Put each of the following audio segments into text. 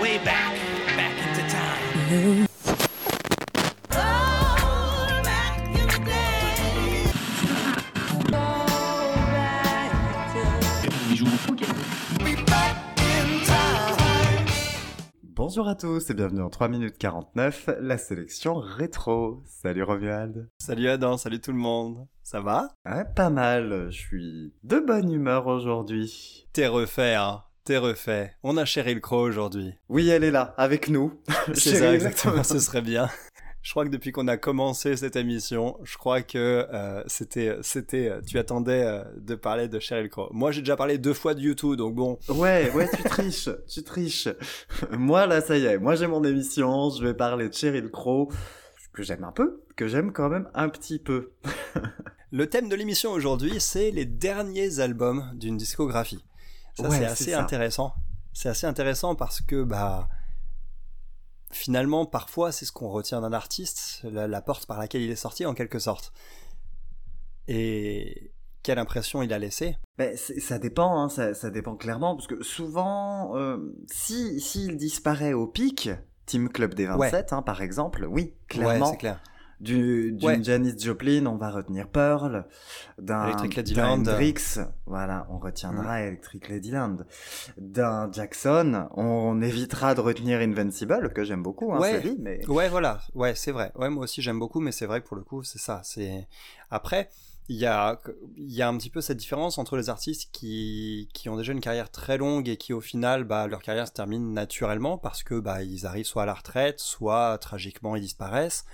way back, back into time. Bonjour à tous et bienvenue en 3 minutes 49, la sélection rétro. Salut Romuald. Salut Adam, salut tout le monde. Ça va? Ouais, pas mal, je suis de bonne humeur aujourd'hui. T'es refait, hein T'es refait. On a Cheryl Crow aujourd'hui. Oui, elle est là, avec nous. C'est ça, exactement, ce serait bien. Je crois que depuis qu'on a commencé cette émission, je crois que euh, c'était, c'était, tu attendais euh, de parler de Sheryl Crow. Moi, j'ai déjà parlé deux fois de YouTube, donc bon. Ouais, ouais, tu triches, tu triches. Moi, là, ça y est, moi j'ai mon émission, je vais parler de Sheryl Crow, que j'aime un peu, que j'aime quand même un petit peu. Le thème de l'émission aujourd'hui, c'est les derniers albums d'une discographie. Ça, Ouais, c'est assez ça. intéressant. C'est assez intéressant parce que, bah, finalement, parfois, c'est ce qu'on retient d'un artiste, la, la porte par laquelle il est sorti, en quelque sorte. Et quelle impression il a laissé. Ben, ça dépend, hein, ça, ça dépend clairement, parce que souvent, euh, si s'il disparaît au pic, Team Club des 27, hein, par exemple, oui, clairement, Ouais, c'est clair. Du, d'une Ouais. Janis Joplin, on va retenir Pearl, d'un. Hendrix, voilà, on retiendra Electric Ladyland, d'un Jackson, on évitera de retenir Invincible, que j'aime beaucoup, hein, Ouais. lui, mais... Ouais, voilà. Ouais, c'est vrai. Ouais, moi aussi j'aime beaucoup, mais c'est vrai que pour le coup, c'est ça. C'est après, il y a, il y a un petit peu cette différence entre les artistes qui, qui ont déjà une carrière très longue et qui au final, bah, leur carrière se termine naturellement parce que bah, ils arrivent soit à la retraite, soit tragiquement ils disparaissent.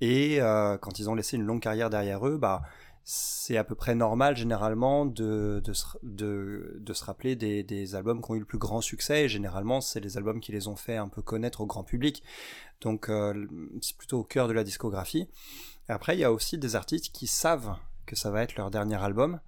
Et euh, quand ils ont laissé une longue carrière derrière eux, bah, c'est à peu près normal généralement de, se, rappeler des, albums qui ont eu le plus grand succès. Et généralement, c'est les albums qui les ont fait un peu connaître au grand public. Donc euh, c'est plutôt au cœur de la discographie. Après, il y a aussi des artistes qui savent que ça va être leur dernier album,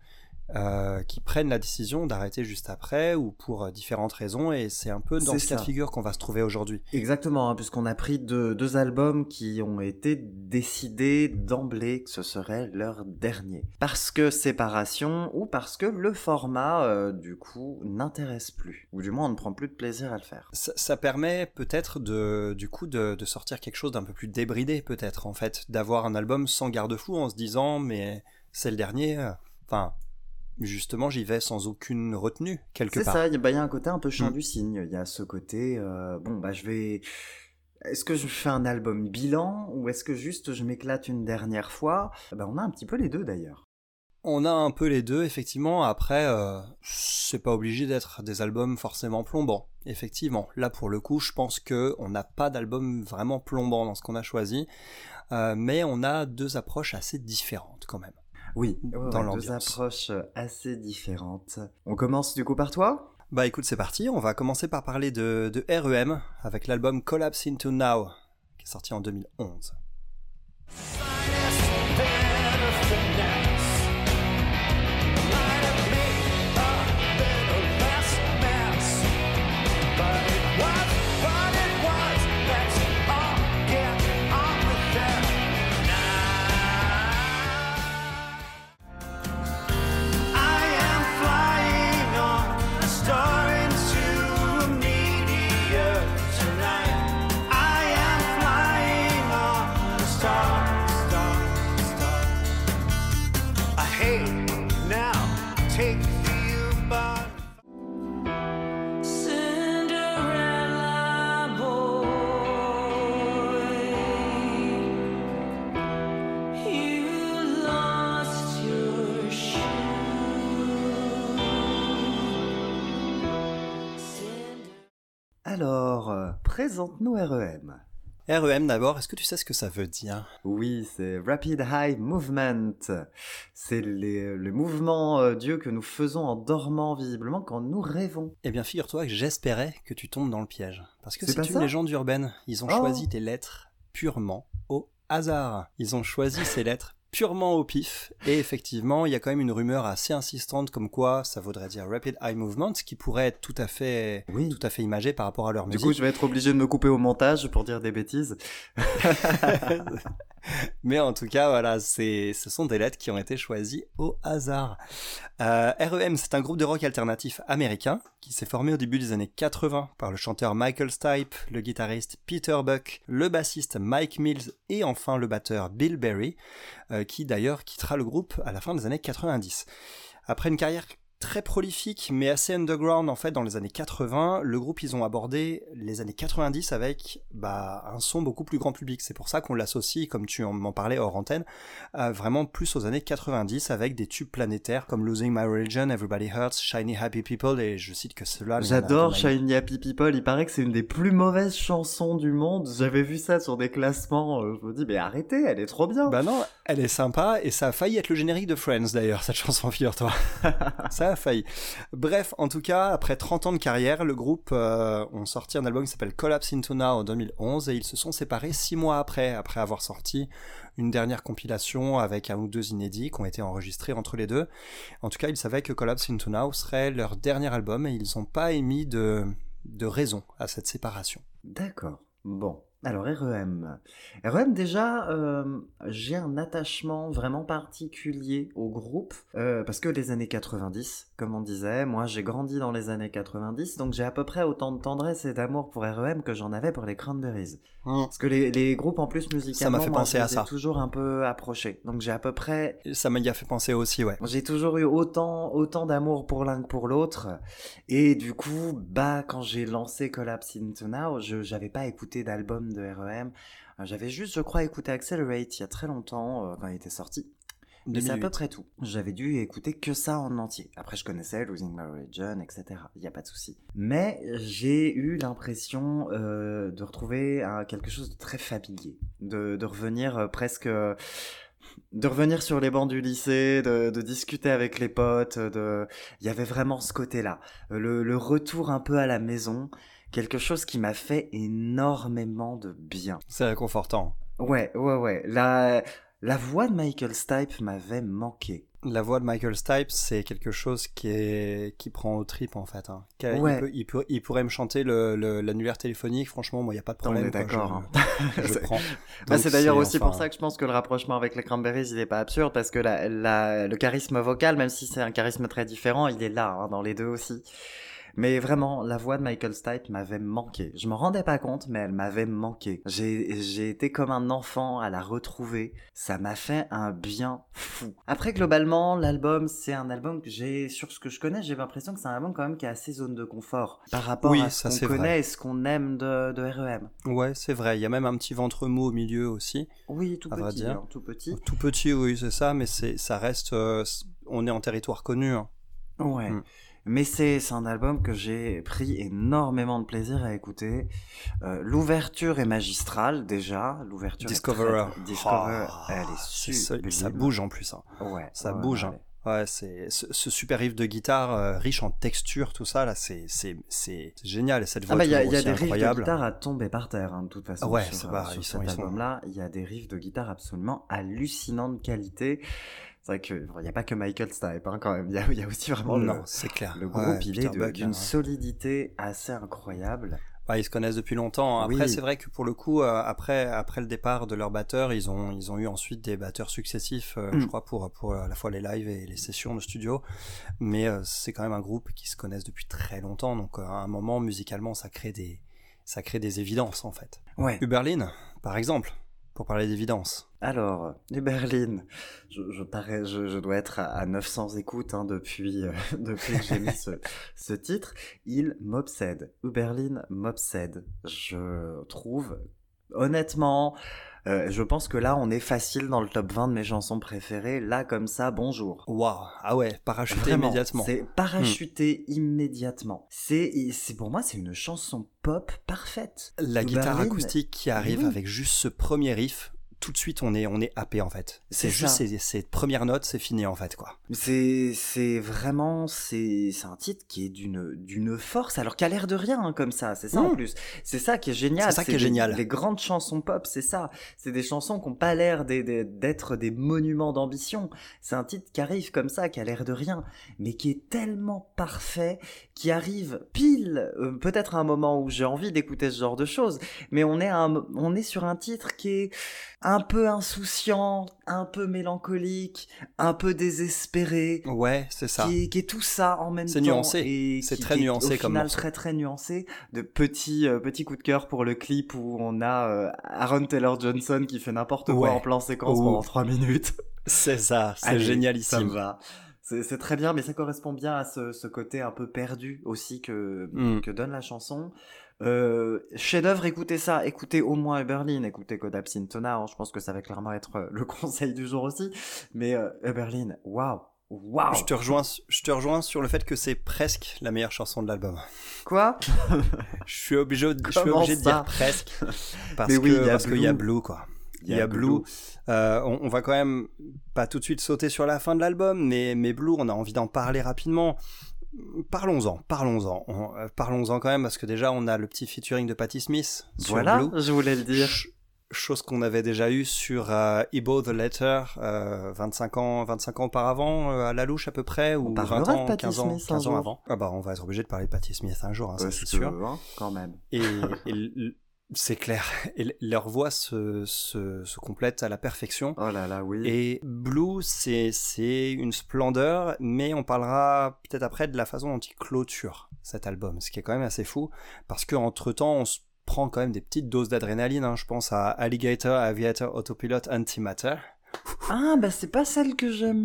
euh, qui prennent la décision d'arrêter juste après ou pour euh, différentes raisons. Et c'est un peu dans C'est ce cas de ça. figure qu'on va se trouver aujourd'hui. Exactement, hein, puisqu'on a pris deux, deux albums qui ont été décidés d'emblée que ce serait leur dernier. Parce que séparation ou parce que le format, euh, du coup, n'intéresse plus. Ou du moins, on ne prend plus de plaisir à le faire. Ça, ça permet peut-être de, du coup de, de sortir quelque chose d'un peu plus débridé, peut-être en fait, d'avoir un album sans garde-fou en se disant mais c'est le dernier. euh, Enfin, justement, j'y vais sans aucune retenue quelque C'est part. ça, il y, a- bah, il y a un côté un peu chant Mm. du cygne. Il y a ce côté, euh, bon, bah, je vais. Est-ce que je fais un album bilan ou est-ce que juste je m'éclate une dernière fois? Bah, On a un petit peu les deux d'ailleurs. On a un peu les deux, effectivement. Après, euh, c'est pas obligé d'être des albums forcément plombants. Effectivement, là pour le coup, je pense que on n'a pas d'album vraiment plombant dans ce qu'on a choisi, euh, mais on a deux approches assez différentes quand même. Oui, Dans ouais, deux approches euh, assez différentes. On commence du coup par toi? Bah écoute, c'est parti. On va commencer par parler de, de REM avec l'album Collapse Into Now, qui est sorti en 2011. Alors, euh, présente-nous REM. REM d'abord, est-ce que tu sais ce que ça veut dire? Oui, c'est Rapid High Movement. C'est le mouvement euh, Dieu que nous faisons en dormant visiblement quand nous rêvons. Eh bien, figure-toi que j'espérais que tu tombes dans le piège. Parce que C'est une légende urbaine. Ils ont Oh. choisi tes lettres purement au hasard. Ils ont choisi ces lettres purement au pif. Et effectivement, il y a quand même une rumeur assez insistante comme quoi ça voudrait dire Rapid Eye Movement, ce qui pourrait être tout à fait, Oui. tout à fait imagé par rapport à leur Du musique. coup, je vais être obligé de me couper au montage pour dire des bêtises. Mais en tout cas, voilà, ce sont des lettres qui ont été choisies au hasard. Euh, REM, c'est un groupe de rock alternatif américain qui s'est formé au début des années 80 par le chanteur Michael Stipe, le guitariste Peter Buck, le bassiste Mike Mills et enfin le batteur Bill Berry, euh, qui d'ailleurs quittera le groupe à la fin des années 90. Après une carrière très prolifique mais assez underground en fait dans les années 80 le groupe ils ont abordé les années 90 avec bah, un son beaucoup plus grand public c'est pour ça qu'on l'associe comme tu en- m'en parlais hors antenne euh, vraiment plus aux années 90 avec des tubes planétaires comme Losing My Religion Everybody Hurts Shiny Happy People et je cite que cela J'adore Shiny Happy People, il paraît que c'est une des plus mauvaises chansons du monde. J'avais vu ça sur des classements, euh, je me dis mais arrêtez, elle est trop bien. Bah non, elle est sympa et ça a failli être le générique de Friends d'ailleurs, cette chanson, figure-toi. ça failli. Bref, en tout cas, après 30 ans de carrière, le groupe euh, ont sorti un album qui s'appelle Collapse Into Now en 2011 et ils se sont séparés 6 mois après, après avoir sorti une dernière compilation avec un ou deux inédits qui ont été enregistrés entre les deux. En tout cas, ils savaient que Collapse Into Now serait leur dernier album et ils n'ont pas émis de, de raison à cette séparation. D'accord. Bon. Alors REM. REM déjà, euh, j'ai un attachement vraiment particulier au groupe euh, parce que les années 90, comme on disait, moi j'ai grandi dans les années 90, donc j'ai à peu près autant de tendresse et d'amour pour REM que j'en avais pour les Cranberries. Parce que les, les groupes en plus musicalement, fait moi, penser je à les ça. toujours un peu approchés. Donc j'ai à peu près Ça m'a fait penser aussi, ouais. j'ai toujours eu autant, autant d'amour pour l'un que pour l'autre. Et du coup, bah, quand j'ai lancé Collapse Into Now, je j'avais pas écouté d'album de REM. Euh, J'avais juste, je crois, écouté Accelerate il y a très longtemps, euh, quand il était sorti. Mais c'est à 2008. peu près tout. J'avais dû écouter que ça en entier. Après, je connaissais Losing My Religion, etc. Il n'y a pas de souci. Mais j'ai eu l'impression euh, de retrouver quelque chose de très familier. De, revenir presque... de revenir sur les bancs du lycée, de, discuter avec les potes, il y avait vraiment ce côté-là. Le retour un peu à la maison, quelque chose qui m'a fait énormément de bien. C'est réconfortant. Ouais, ouais, ouais. La, la voix de Michael Stipe m'avait manqué. La voix de Michael Stipe, c'est quelque chose qui est qui prend au trip en fait. hein. Ouais. Il, peut- il, peut- il pourrait me chanter l'annulaire téléphonique. Franchement, moi, il y a pas de On problème. est quoi. d'accord, Je, hein. C'est- prends. Bah, c'est d'ailleurs aussi enfin, pour ça que je pense que le rapprochement avec les Cranberries, il est pas absurde, parce que la, la- le charisme vocal, même si c'est un charisme très différent, il est là, hein, dans les deux aussi. Mais vraiment, la voix de Michael Stipe m'avait manqué. Je m'en rendais pas compte, mais elle m'avait manqué. J'ai, été comme un enfant à la retrouver. Ça m'a fait un bien fou. Après, globalement, l'album, c'est un album que j'ai, sur ce que je connais, j'ai l'impression que c'est un album quand même qui est assez zone de confort. Par rapport Oui, à ce qu'on vrai. connaît et ce qu'on aime de, de REM. Ouais, c'est vrai. Il y a même un petit ventre mou au milieu aussi. Oui, tout petit, hein, tout petit. Tout petit, oui, c'est ça, mais ça reste. euh, on est en territoire connu. hein. Ouais. Mm. Mais c'est un album que j'ai pris énormément de plaisir à écouter. Euh, L'ouverture est magistrale déjà. L'ouverture. Discoverer. très- Discoverer, Oh, elle est sublime. ça, ça bouge en plus. hein. Ouais. Ça ouais, bouge. ouais, hein. Ouais, c'est ce, ce super riff de guitare euh, riche en texture, tout ça là, c'est c'est c'est génial et cette Ah voix bah il y a, y a des riffs de guitare à tomber par terre hein, de toute façon. Ouais, sur, pas- sur cet album-là, il y a des riffs de guitare absolument hallucinants de qualité. C'est vrai que bon, il n'y a pas que Michael Stipe hein, quand même. Il y a, il y a aussi vraiment le, non, c'est clair. le Ouais, groupe. il Peter est d'une hein. solidité assez incroyable. Bah, ils se connaissent depuis longtemps. Après, Oui. c'est vrai que pour le coup, euh, après, après le départ de leur batteur, ils ont, ils ont eu ensuite des batteurs successifs, euh, Mm. je crois, pour, pour à la fois les lives et les sessions de studio. Mais euh, c'est quand même un groupe qui se connaissent depuis très longtemps. Donc, à un moment, musicalement, ça crée des, ça crée des évidences, en fait. Ouais. Uberlin, par exemple, pour parler d'évidence. Alors, du Berlin, je, je, parais, je, je dois être à, à 900 écoutes hein, depuis, euh, depuis que j'ai mis ce, ce titre. Il m'obsède. Uberlin m'obsède. Je trouve, honnêtement, euh, je pense que là, on est facile dans le top 20 de mes chansons préférées. Là, comme ça, bonjour. Waouh, ah ouais, parachuté Vraiment, immédiatement. Hmm. C'est parachuté immédiatement. C'est, c'est pour moi, c'est une chanson pop parfaite. La guitare acoustique qui arrive oui. avec juste ce premier riff, tout de suite on est on est happé en fait. C'est juste ces, ces premières notes, c'est fini en fait quoi. C'est c'est vraiment c'est c'est un titre qui est d'une d'une force alors qu'à l'air de rien hein, comme ça c'est ça en Mm. plus c'est ça qui est génial C'est ça qui est des- génial. les grandes chansons pop c'est ça c'est des chansons qui ont pas l'air des- d'être des monuments d'ambition c'est un titre qui arrive comme ça qui a l'air de rien mais qui est tellement parfait qui arrive pile euh, peut-être à un moment où j'ai envie d'écouter ce genre de choses mais on est un- on est sur un titre qui est un peu insouciant, un peu mélancolique, un peu désespéré, Ouais, c'est ça. qui est, qui est tout ça en même temps. C'est nuancé. C'est très qui est nuancé au comme final morceau. très très nuancé. De petits euh, petits coups de cœur pour le clip où on a euh, Aaron Taylor Johnson qui fait n'importe quoi Ouais. en plan séquence pendant trois minutes. C'est ça, c'est Allez, Ça me génialissime. va. C'est très bien, mais ça correspond bien à ce, ce côté un peu perdu aussi que, Mm. que donne la chanson. Euh, chef-d'œuvre, écoutez ça, écoutez au moins Eberlin, écoutez Code Syntona, hein, je pense que ça va clairement être euh, le conseil du jour aussi. Mais euh, Eberlin, waouh, waouh. Je te rejoins, je te rejoins sur le fait que c'est presque la meilleure chanson de l'album. Quoi? Je suis obligé, de- je suis Comment obligé de ça? dire presque parce Mais que oui, il y a parce qu'il y a Blue. Blue quoi. Il y a Blue. Euh, on, on va quand même pas tout de suite sauter sur la fin de l'album, mais, mais Blue, on a envie d'en parler rapidement. Parlons-en, parlons-en, On- euh, parlons-en quand même parce que déjà on a le petit featuring de Patti Smith sur Voilà, Blue. je voulais le dire. Ch- chose qu'on avait déjà eu sur euh, Ebo the Letter euh, 25 ans 25 ans auparavant euh, à la louche à peu près ou 20 parlera de ans Patti 15 ans Smith un 15 ans avant. Ah bah on va être obligé de parler de Patti Smith un jour hein, ça c'est sûr. hein, quand même. Et, et l- c'est clair et leur voix se, se, se complète à la perfection. Oh là là, oui. Et Blue, c'est une splendeur, mais on parlera peut-être après de la façon dont il clôture cet album, ce qui est quand même assez fou, parce que entre temps, on se prend quand même des petites doses d'adrénaline. hein. Je pense à Alligator, Aviator, Autopilot, Antimatter. Ah, bah c'est pas celle que j'aime.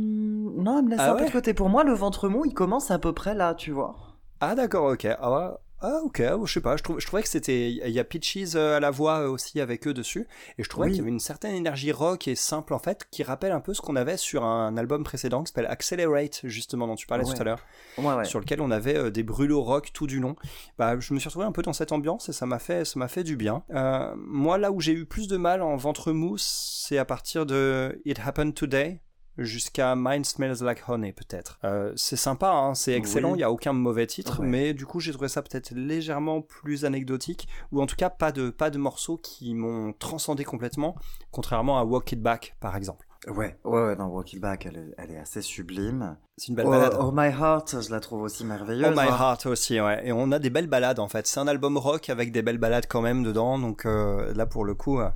Non, elle me laisse Ah un peu de côté. Pour moi, le ventre mou, il commence à peu près là, tu vois. Ah d'accord, ok. Ah, ouais. Ah, ok, je sais pas, je, trouve, je trouvais que c'était... Il y a Peaches euh, à la voix euh, aussi avec eux dessus, et je trouvais Oui. qu'il y avait une certaine énergie rock et simple en fait, qui rappelle un peu ce qu'on avait sur un album précédent qui s'appelle Accelerate, justement, dont tu parlais Ouais. tout à l'heure. Ouais, ouais. sur lequel on avait euh, des brûlots rock tout du long. Bah, je me suis retrouvé un peu dans cette ambiance et ça m'a fait, ça m'a fait du bien. Euh, moi, là où j'ai eu plus de mal en ventre mou, c'est à partir de It Happened Today jusqu'à Mine Smells Like Honey peut-être. Euh, c'est sympa, hein, c'est excellent, il Oui. y a aucun mauvais titre, Ouais. mais du coup j'ai trouvé ça peut-être légèrement plus anecdotique, ou en tout cas pas de, pas de morceaux qui m'ont transcendé complètement, contrairement à Walk It Back par exemple. Ouais, ouais, ouais, non, Walk It Back, elle est, elle est assez sublime. C'est une belle Oh, balade. oh My Heart, je la trouve aussi merveilleuse. Oh My hein. Heart aussi, ouais. Et on a des belles balades en fait. C'est un album rock avec des belles balades quand même dedans. Donc euh, là pour le coup, euh,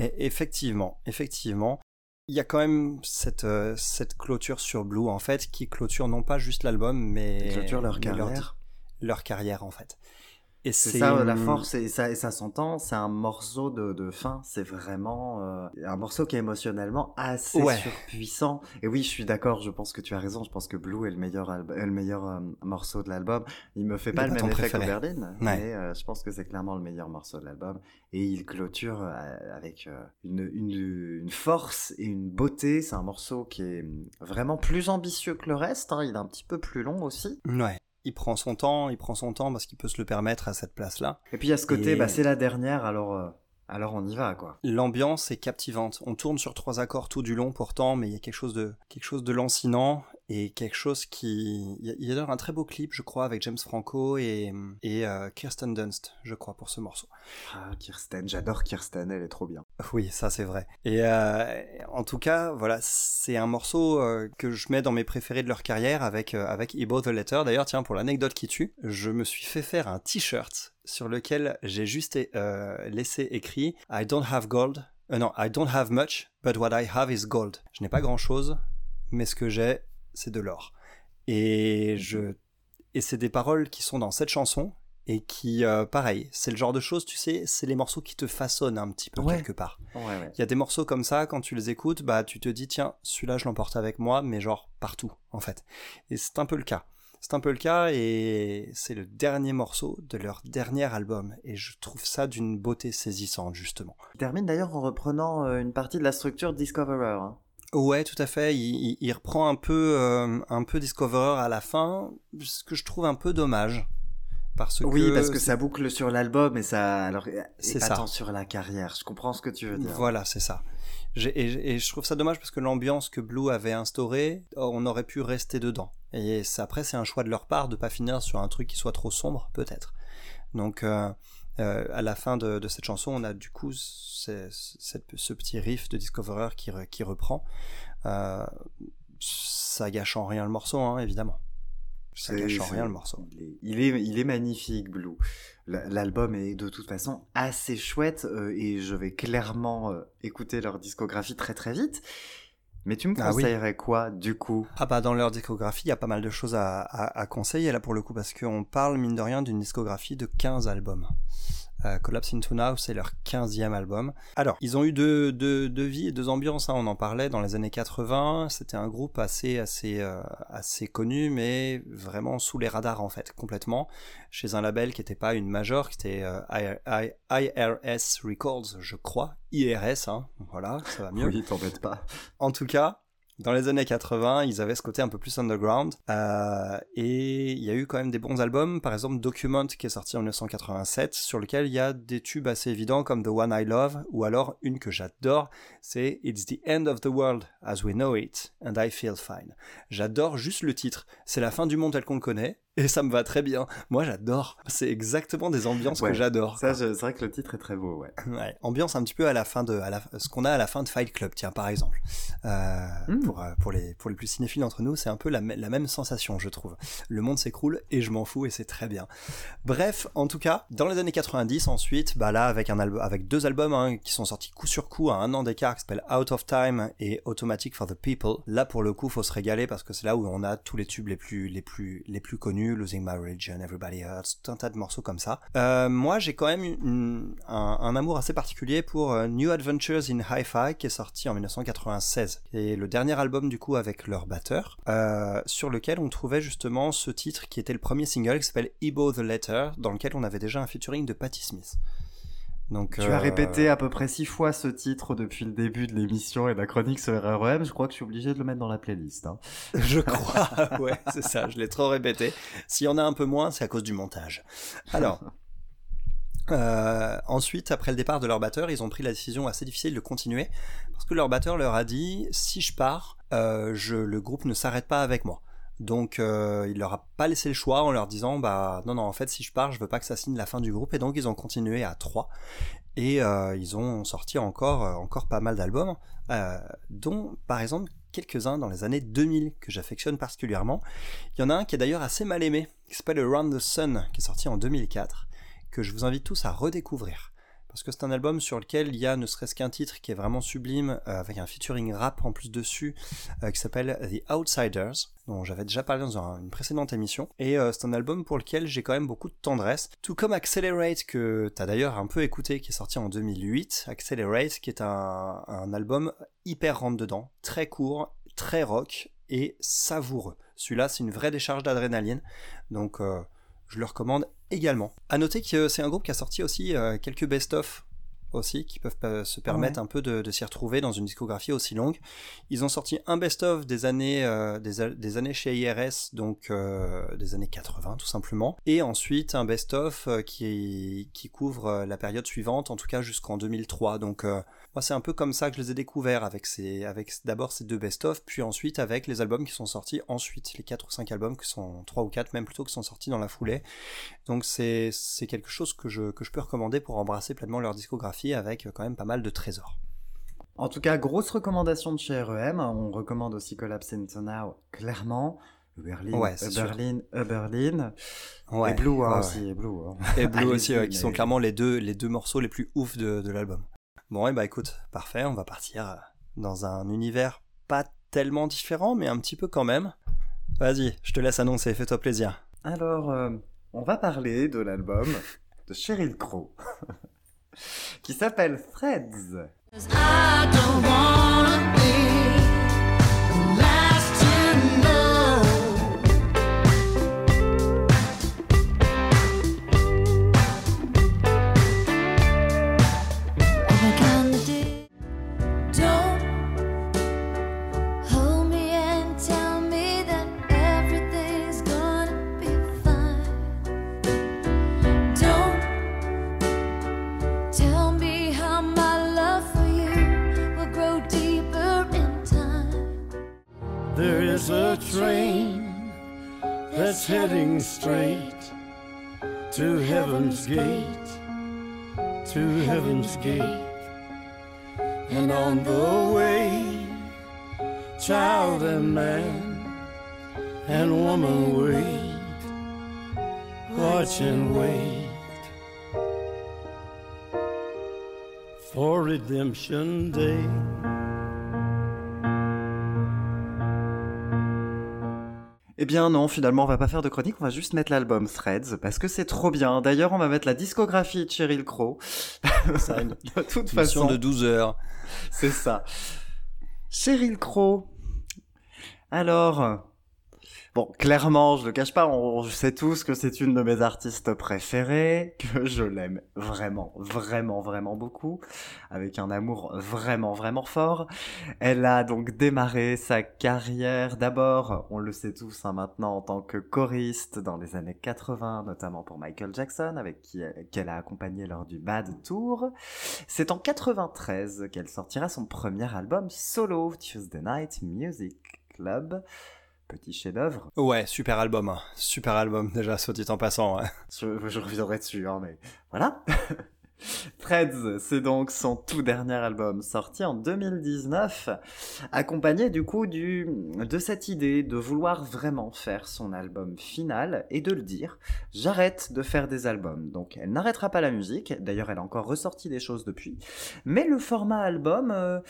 e- effectivement, effectivement, il y a quand même cette, euh, cette clôture sur Blue en fait qui clôture non pas juste l'album mais Ils clôturent leur carrière. leur carrière en fait. Et C'est ça la force et ça, et ça s'entend. C'est un morceau de, de fin. C'est vraiment euh, un morceau qui est émotionnellement assez Ouais. surpuissant. Et oui, je suis d'accord. Je pense que tu as raison. Je pense que Blue est le meilleur, est le meilleur euh, morceau de l'album. Il me fait pas le même effet que préféré. Berlin, Ouais. mais euh, je pense que c'est clairement le meilleur morceau de l'album. Et il clôture euh, avec une, une, une force et une beauté. C'est un morceau qui est hum, vraiment plus ambitieux que le reste. hein. Il est un petit peu plus long aussi. Ouais. Il prend son temps, il prend son temps parce qu'il peut se le permettre à cette place-là. Et puis à ce côté, Et- bah, c'est la dernière. Alors, euh, alors on y va quoi. L'ambiance est captivante. On tourne sur trois accords tout du long pourtant, mais il y a quelque chose de, quelque chose de lancinant et quelque chose qui... Il y a- d'ailleurs un très beau clip, je crois, avec James Franco et, et euh, Kirsten Dunst, je crois, pour ce morceau. Ah, Kirsten, j'adore Kirsten, elle est trop bien. Oui, ça c'est vrai. Et euh, en tout cas, voilà, c'est un morceau euh, que je mets dans mes préférés de leur carrière avec, euh, the Letter. D'ailleurs, tiens, pour l'anecdote qui tue, je me suis fait faire un t-shirt sur lequel j'ai juste euh, laissé écrit I don't have gold. Non, I don't have much, but what I have is gold. Je n'ai pas grand chose, mais ce que j'ai, c'est de l'or. Et je. Et c'est des paroles qui sont dans cette chanson et qui, euh, pareil, c'est le genre de choses, tu sais, c'est les morceaux qui te façonnent un petit peu Ouais. quelque part. Ouais, ouais. Il y a des morceaux comme ça, quand tu les écoutes, bah tu te dis tiens, celui-là je l'emporte avec moi, mais genre partout en fait. Et c'est un peu le cas. C'est un peu le cas et c'est le dernier morceau de leur dernier album et je trouve ça d'une beauté saisissante justement. Il termine d'ailleurs en reprenant euh, une partie de la structure Discoverer. hein. Ouais, tout à fait. Il, il- il reprend un peu, euh, un peu Discoverer à la fin, ce que je trouve un peu dommage. Parce que Oui, parce que ça boucle sur l'album et ça, alors, C'est pas ça. tant sur la carrière. Je comprends ce que tu veux dire. Voilà, c'est ça. Et, et je trouve ça dommage parce que l'ambiance que Blue avait instaurée, on aurait pu rester dedans. Et après, c'est un choix de leur part de pas finir sur un truc qui soit trop sombre, peut-être. Donc, euh, euh, à la fin de, de cette chanson, on a du coup ce, ce petit riff de Discoverer qui, qui reprend. Euh, ça gâche en rien le morceau, hein, évidemment. Ça gâche en rien le morceau. Il est, il est, il est magnifique, Blue. L'album est de toute façon assez chouette euh, et je vais clairement euh, écouter leur discographie très très vite. Mais tu me Ah oui. conseillerais quoi du coup? Ah bah dans leur discographie, il y a pas mal de choses à, à- à conseiller là pour le coup, parce qu'on parle mine de rien d'une discographie de 15 albums. Euh, Collapse into Now, c'est leur 15e album. Alors, ils ont eu deux, deux, deux vies et deux ambiances, hein, on en parlait dans les années 80. C'était un groupe assez, assez, euh, assez connu, mais vraiment sous les radars en fait, complètement. Chez un label qui n'était pas une major, qui était euh, I- IRS Records, je crois. IRS, hein, voilà, ça va mieux. Oui, t'embête pas. En tout cas, dans les années 80, ils avaient ce côté un peu plus underground. euh, et il y a eu quand même des bons albums. Par exemple, Document, qui est sorti en 1987, sur lequel il y a des tubes assez évidents comme The One I Love, ou alors une que j'adore, c'est It's the End of the World as we know it, and I feel fine. J'adore juste le titre. C'est la fin du monde tel qu'on le connaît, et ça me va très bien. Moi, j'adore. C'est exactement des ambiances Ouais, que j'adore. Ça, c'est vrai que le titre est très beau, ouais. Ouais, ambiance un petit peu à la fin de à la, ce qu'on a à la fin de Fight Club, tiens par exemple. Euh, Mm. pour, euh, pour les pour les plus cinéphiles d'entre nous, c'est un peu la, me- la même sensation, je trouve. Le monde s'écroule et je m'en fous et c'est très bien. Bref, en tout cas, dans les années 90, ensuite, bah là avec un album, avec deux albums hein, qui sont sortis coup sur coup à un an d'écart, qui s'appellent Out of Time et Automatic for the People. Là pour le coup, faut se régaler parce que c'est là où on a tous les tubes les plus les plus les plus connus, Losing My Religion, Everybody Hurts, tout un tas de morceaux comme ça. Euh, moi, j'ai quand même une- un, amour assez particulier pour euh, New Adventures in Hi-Fi qui est sorti en 1996 et le dernier album du coup avec leur batteur euh, sur lequel on trouvait justement ce titre qui était le premier single qui s'appelle Ebo the Letter dans lequel on avait déjà un featuring de Patti Smith. Donc, Tu euh, as répété à peu près six fois ce titre depuis le début de l'émission et de la chronique sur RREM. Je crois que je suis obligé de le mettre dans la playlist. hein. Je crois, ouais, c'est ça, je l'ai trop répété. S'il y en a un peu moins, c'est à cause du montage. Alors, euh, ensuite, après le départ de leur batteur, ils ont pris la décision assez difficile de continuer, parce que leur batteur leur a dit, si je pars, euh, je, le groupe ne s'arrête pas avec moi. Donc, euh, il leur a pas laissé le choix en leur disant, bah non, non, en fait, si je pars, je veux pas que ça signe la fin du groupe, et donc ils ont continué à trois. Et euh, ils ont sorti encore, euh, encore pas mal d'albums, euh, dont par exemple quelques-uns dans les années 2000 que j'affectionne particulièrement. Il y en a un qui est d'ailleurs assez mal aimé, qui s'appelle Around the Sun, qui est sorti en 2004, que je vous invite tous à redécouvrir. Parce que c'est un album sur lequel il y a ne serait-ce qu'un titre qui est vraiment sublime, euh, avec un featuring rap en plus dessus, euh, qui s'appelle The Outsiders, dont j'avais déjà parlé dans un- une précédente émission. Et euh, c'est un album pour lequel j'ai quand même beaucoup de tendresse. Tout comme Accelerate, que t'as d'ailleurs un peu écouté, qui est sorti en 2008. Accelerate, qui est un, album hyper rentre-dedans, très court, très rock et savoureux. Celui-là, c'est une vraie décharge d'adrénaline. Donc, je le recommande également. À noter que c'est un groupe qui a sorti aussi euh, quelques best-of aussi, qui peuvent euh, se permettre un peu de, de s'y retrouver dans une discographie aussi longue. Ils ont sorti un best-of des années, euh, des, années chez IRS, donc euh, des années 80 tout simplement, et ensuite un best-of euh, qui, qui couvre la période suivante, en tout cas jusqu'en 2003. Donc moi c'est un peu comme ça que je les ai découverts, avec, ces, avec d'abord ces deux best-of, puis ensuite avec les albums qui sont sortis ensuite, les 4 ou 5 albums qui sont, 3 ou 4 même plutôt, qui sont sortis dans la foulée. Donc c'est c'est quelque chose que je, que je peux recommander pour embrasser pleinement leur discographie avec euh, quand même pas mal de trésors. En tout cas, grosse recommandation de chez REM. On recommande aussi Collapse into Now, clairement. Berlin, Ouais. Berlin, Berlin. Ouais, et Blue hein, ouais, aussi, et Blue. hein. Et Blue aussi, qui sont clairement les deux, les deux morceaux les plus ouf de, de l'album. Bon, et bah écoute, parfait, on va partir euh, dans un univers pas tellement différent, mais un petit peu quand même. Vas-y, je te laisse annoncer, fais-toi plaisir. Alors, euh, on va parler de l'album de Sheryl Crow, qui s'appelle wanna heaven's gate. And on the way, child and man and woman wait, watch and wait for redemption day. Eh bien non, finalement, on va pas faire de chronique, on va juste mettre l'album Threads, parce que c'est trop bien. D'ailleurs, on va mettre la discographie de Cheryl Crow. Ça, une de toute mission façon, de 12 heures. c'est ça. Cheryl Crow. Alors, bon, clairement, je le cache pas, on, je sais tous que c'est une de mes artistes préférées, que je l'aime vraiment, vraiment, vraiment beaucoup, avec un amour vraiment, vraiment fort. Elle a donc démarré sa carrière d'abord, on le sait tous hein, maintenant, en tant que choriste dans les années 80, notamment pour Michael Jackson, avec qui elle- qu'elle a accompagné lors du Bad Tour. C'est en 93 qu'elle sortira son premier album solo, Tuesday Night Music Club. Petit chef-d'œuvre. Ouais, super album. hein. Super album, déjà, soit dit en passant. ouais. Je, je reviendrai dessus, hein, mais voilà. Threads, c'est donc son tout dernier album sorti en 2019, accompagné du coup de cette idée de vouloir vraiment faire son album final et de le dire, j'arrête de faire des albums. Donc elle n'arrêtera pas la musique, d'ailleurs elle a encore ressorti des choses depuis, mais le format album, euh,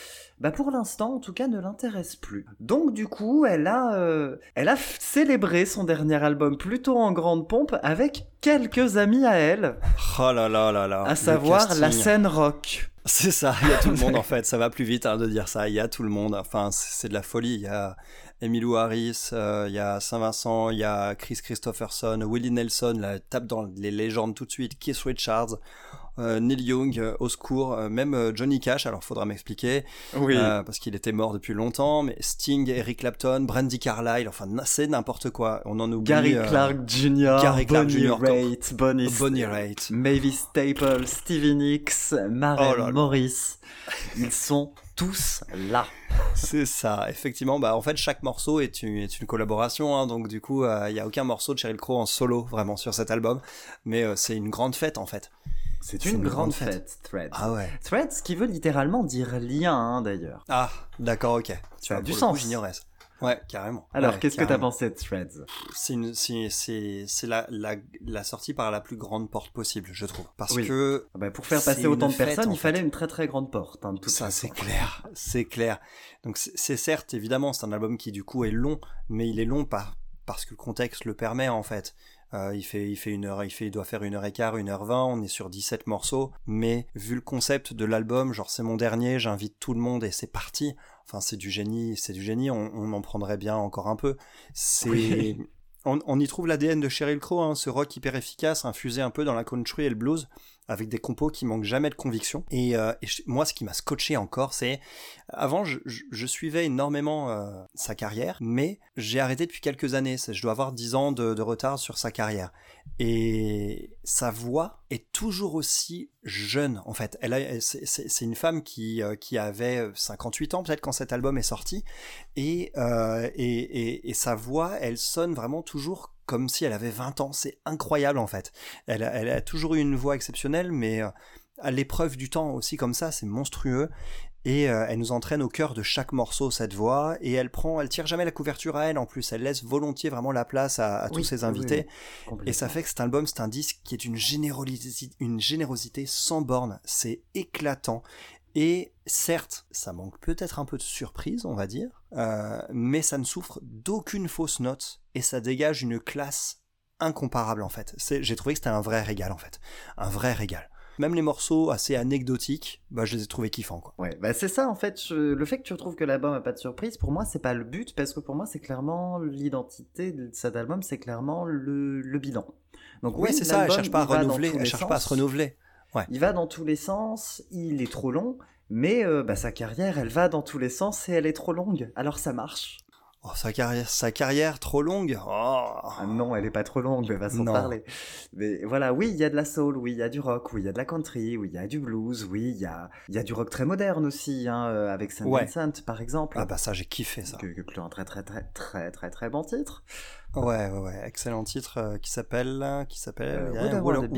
bah pour l'instant en tout cas ne l'intéresse plus. Donc du coup elle a, euh, elle a célébré son dernier album plutôt en grande pompe avec quelques amis à elle, Oh là là là là. à savoir la scène rock. C'est ça, il y a tout le monde en fait, ça va plus vite hein, de dire ça, il y a tout le monde, enfin c'est de la folie, il y a Emilio Harris, euh, il y a Saint-Vincent, il y a Chris Christopherson, Willie Nelson, là, tape dans les légendes tout de suite, Keith Richards, Neil Young, euh, au secours, euh, même euh, Johnny Cash, alors faudra m'expliquer, Oui. euh, parce qu'il était mort depuis longtemps, mais Sting, Eric Clapton, Brandy Carlile, enfin c'est n'importe quoi, on en oublie. Gary euh, Clark Jr., Gary Clark Bonnie Jr., Raitt, Bonnie, Bonnie Raitt. Mavis Staple, Stevie Nicks, Maren Oh. Morris. Ils sont tous là. C'est ça, effectivement. Bah, en fait, chaque morceau est une, est une collaboration, hein, donc du coup, il n'y a aucun morceau de Sheryl Crow en solo vraiment sur cet album, mais euh, c'est une grande fête en fait. C'est une une, grande grande fête. fête, Threads. Ah ouais. Threads qui veut littéralement dire lien, hein, d'ailleurs. Ah, d'accord, ok. Ça a Pour du sens. J'ignorais ça. Ouais, carrément. Alors, Ouais, qu'est-ce que t'as pensé de Threads? C'est la, la la sortie par la plus grande porte possible, je trouve, parce Oui. que Ah bah, Pour faire passer autant de personnes, il fait. fallait une très très grande porte. hein, de toute Ça, c'est clair, c'est clair. Donc, c'est c'est certes, évidemment, c'est un album qui, du coup, est long, mais il est long par, parce que le contexte le permet, en fait. Euh, il fait, il fait une heure, il fait, il doit faire une heure et quart, une heure vingt, on est sur 17 morceaux, mais vu le concept de l'album, genre c'est mon dernier, j'invite tout le monde et c'est parti. Enfin, c'est du génie, c'est du génie, on, on en prendrait bien encore un peu. C'est, Oui. on, on y trouve l'ADN de Sheryl Crow, hein, ce rock hyper efficace, infusé un peu dans la country et le blues, avec des compos qui manquent jamais de conviction. Et, euh, moi, ce qui m'a scotché encore, c'est avant, je, suivais énormément euh, sa carrière, mais j'ai arrêté depuis quelques années. Je dois avoir 10 ans de, retard sur sa carrière. Et sa voix est toujours aussi jeune, en fait. C'est, une femme qui, euh, qui avait 58 ans, peut-être, quand cet album est sorti. Et, et, et, et sa voix, elle sonne vraiment toujours comme si elle avait 20 ans. C'est incroyable, en fait. Elle, a- elle a toujours eu une voix exceptionnelle, mais euh, à l'épreuve du temps aussi comme ça, c'est monstrueux. Et euh, elle nous entraîne au cœur de chaque morceau cette voix, et elle prend, elle tire jamais la couverture à elle en plus. Elle laisse volontiers vraiment la place à, à tous ses invités. oui. Et ça fait que cet album, c'est un disque qui est une générosité, une générosité sans borne. C'est éclatant. Et certes, ça manque peut-être un peu de surprise, on va dire, euh, mais ça ne souffre d'aucune fausse note et ça dégage une classe incomparable en fait. J'ai trouvé que c'était un vrai régal en fait, un vrai régal. Même les morceaux assez anecdotiques, bah, je les ai trouvés kiffants quoi. Ouais, bah c'est ça en fait. je- Le fait que tu trouves que l'album a pas de surprise, pour moi, c'est pas le but parce que pour moi, c'est clairement l'identité de cet album, c'est clairement le, le bilan. Donc oui, c'est ça, elle cherche pas à renouveler, elle cherche pas à se renouveler. Il va dans tous les sens, il est trop long, mais euh, bah, sa carrière, elle va dans tous les sens et elle est trop longue. Alors ça marche. Oh, sa carrière, sa carrière trop longue. Oh. Ah non, elle est pas trop longue, mais va s'en parler. Mais voilà, oui, il y a de la soul, oui, il y a du rock, oui, il y a de la country, oui, il y a du blues, oui, il y a, il y a du rock très moderne aussi, hein, euh, avec Saint Ouais. Vincent par exemple. Ah bah ça, j'ai kiffé ça. que, que, que un très très très très très très bon titre. Ouais, ouais, ouais, excellent titre euh, qui s'appelle, qui s'appelle. Euh, Would.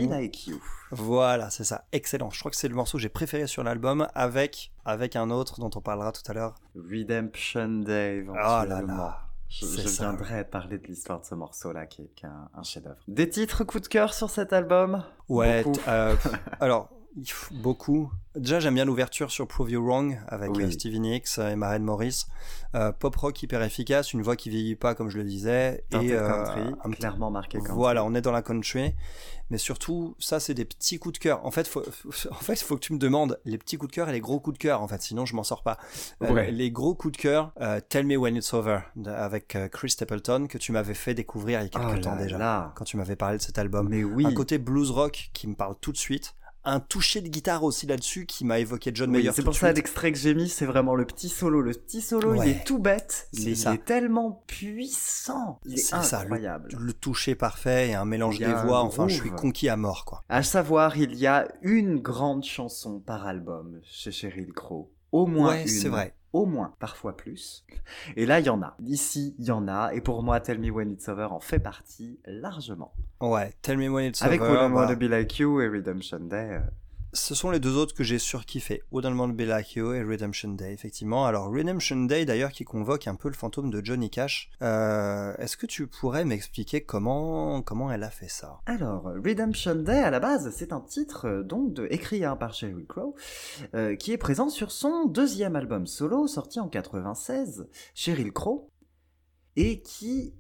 Voilà, c'est ça, excellent. Je crois que c'est le morceau que j'ai préféré sur l'album, avec avec un autre dont on parlera tout à l'heure. Redemption Day. Oh là là, Je, c'est je ça. viendrai parler de l'histoire de ce morceau-là, qui est, qui est un, un chef-d'œuvre. Des titres coup de cœur sur cet album? Ouais. Euh, alors Beaucoup. Déjà, j'aime bien l'ouverture sur Prove You Wrong avec Oui. euh, Stevie Nicks et Maren Morris. Euh, pop rock hyper efficace, une voix qui vieillit pas, comme je le disais. Et euh, country, un clairement marqué country. Voilà, on est dans la country. Mais surtout, ça, c'est des petits coups de cœur. En fait, faut, en fait, il faut que tu me demandes les petits coups de cœur et les gros coups de cœur. En fait, sinon, je m'en sors pas. Euh. Les gros coups de cœur, euh, Tell Me When It's Over, avec euh, Chris Stapleton, que tu m'avais fait découvrir il y a quelques Oh temps là déjà. là. Quand tu m'avais parlé de cet album. Mais oui. Un côté blues rock qui me parle tout de suite. Un toucher de guitare aussi là-dessus qui m'a évoqué John Oui, Mayer. c'est pour ça l'extrait que j'ai mis, c'est vraiment le petit solo. Le petit solo, Ouais. il est tout bête, mais il est tellement puissant. Il est, C'est ça, incroyable. Le toucher parfait et un mélange des voix. Enfin, je suis conquis à mort, quoi. À savoir, il y a une grande chanson par album chez Cheryl Crow. Au moins Ouais, une. c'est vrai. Au moins, parfois plus. Et là, il y en a. Ici, il y en a. Et pour moi, Tell Me When It's Over en fait partie largement. Ouais, Tell Me When It's Avec Over. Wouldn't bah, Wanna Be Like You et Redemption Day. euh, Ce sont les deux autres que j'ai surkiffé, Wouldn't Want to Be Like You et Redemption Day, effectivement. Alors, Redemption Day, d'ailleurs, qui convoque un peu le fantôme de Johnny Cash. Euh, Est-ce que tu pourrais m'expliquer comment, elle a fait ça? Alors, Redemption Day, à la base, c'est un titre euh, donc écrit hein, par Sheryl Crow, euh, qui est présent sur son deuxième album solo, sorti en 96, Sheryl Crow, et qui,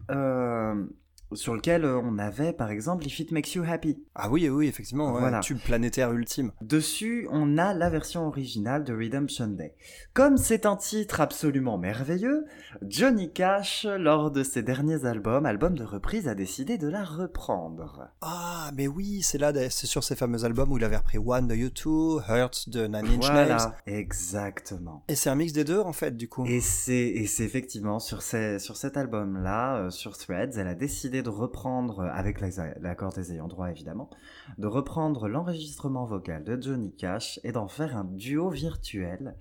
sur lequel euh, on avait par exemple If It Makes You Happy. Ah oui, oui, effectivement, ouais, Voilà. tube planétaire ultime. Dessus, on a la version originale de Redemption Day. Comme c'est un titre absolument merveilleux, Johnny Cash, lors de ses derniers albums, albums de reprise, a décidé de la reprendre. Ah, mais oui, c'est là, c'est sur ces fameux albums où il avait repris One de U2, Hurt de Nine Inch Nails. Voilà, exactement. Et c'est un mix des deux, en fait, du coup. Et c'est effectivement sur ces, sur cet album là sur Threads elle a décidé de reprendre avec la- l'accord des ayants droit évidemment de reprendre l'enregistrement vocal de Johnny Cash et d'en faire un duo virtuel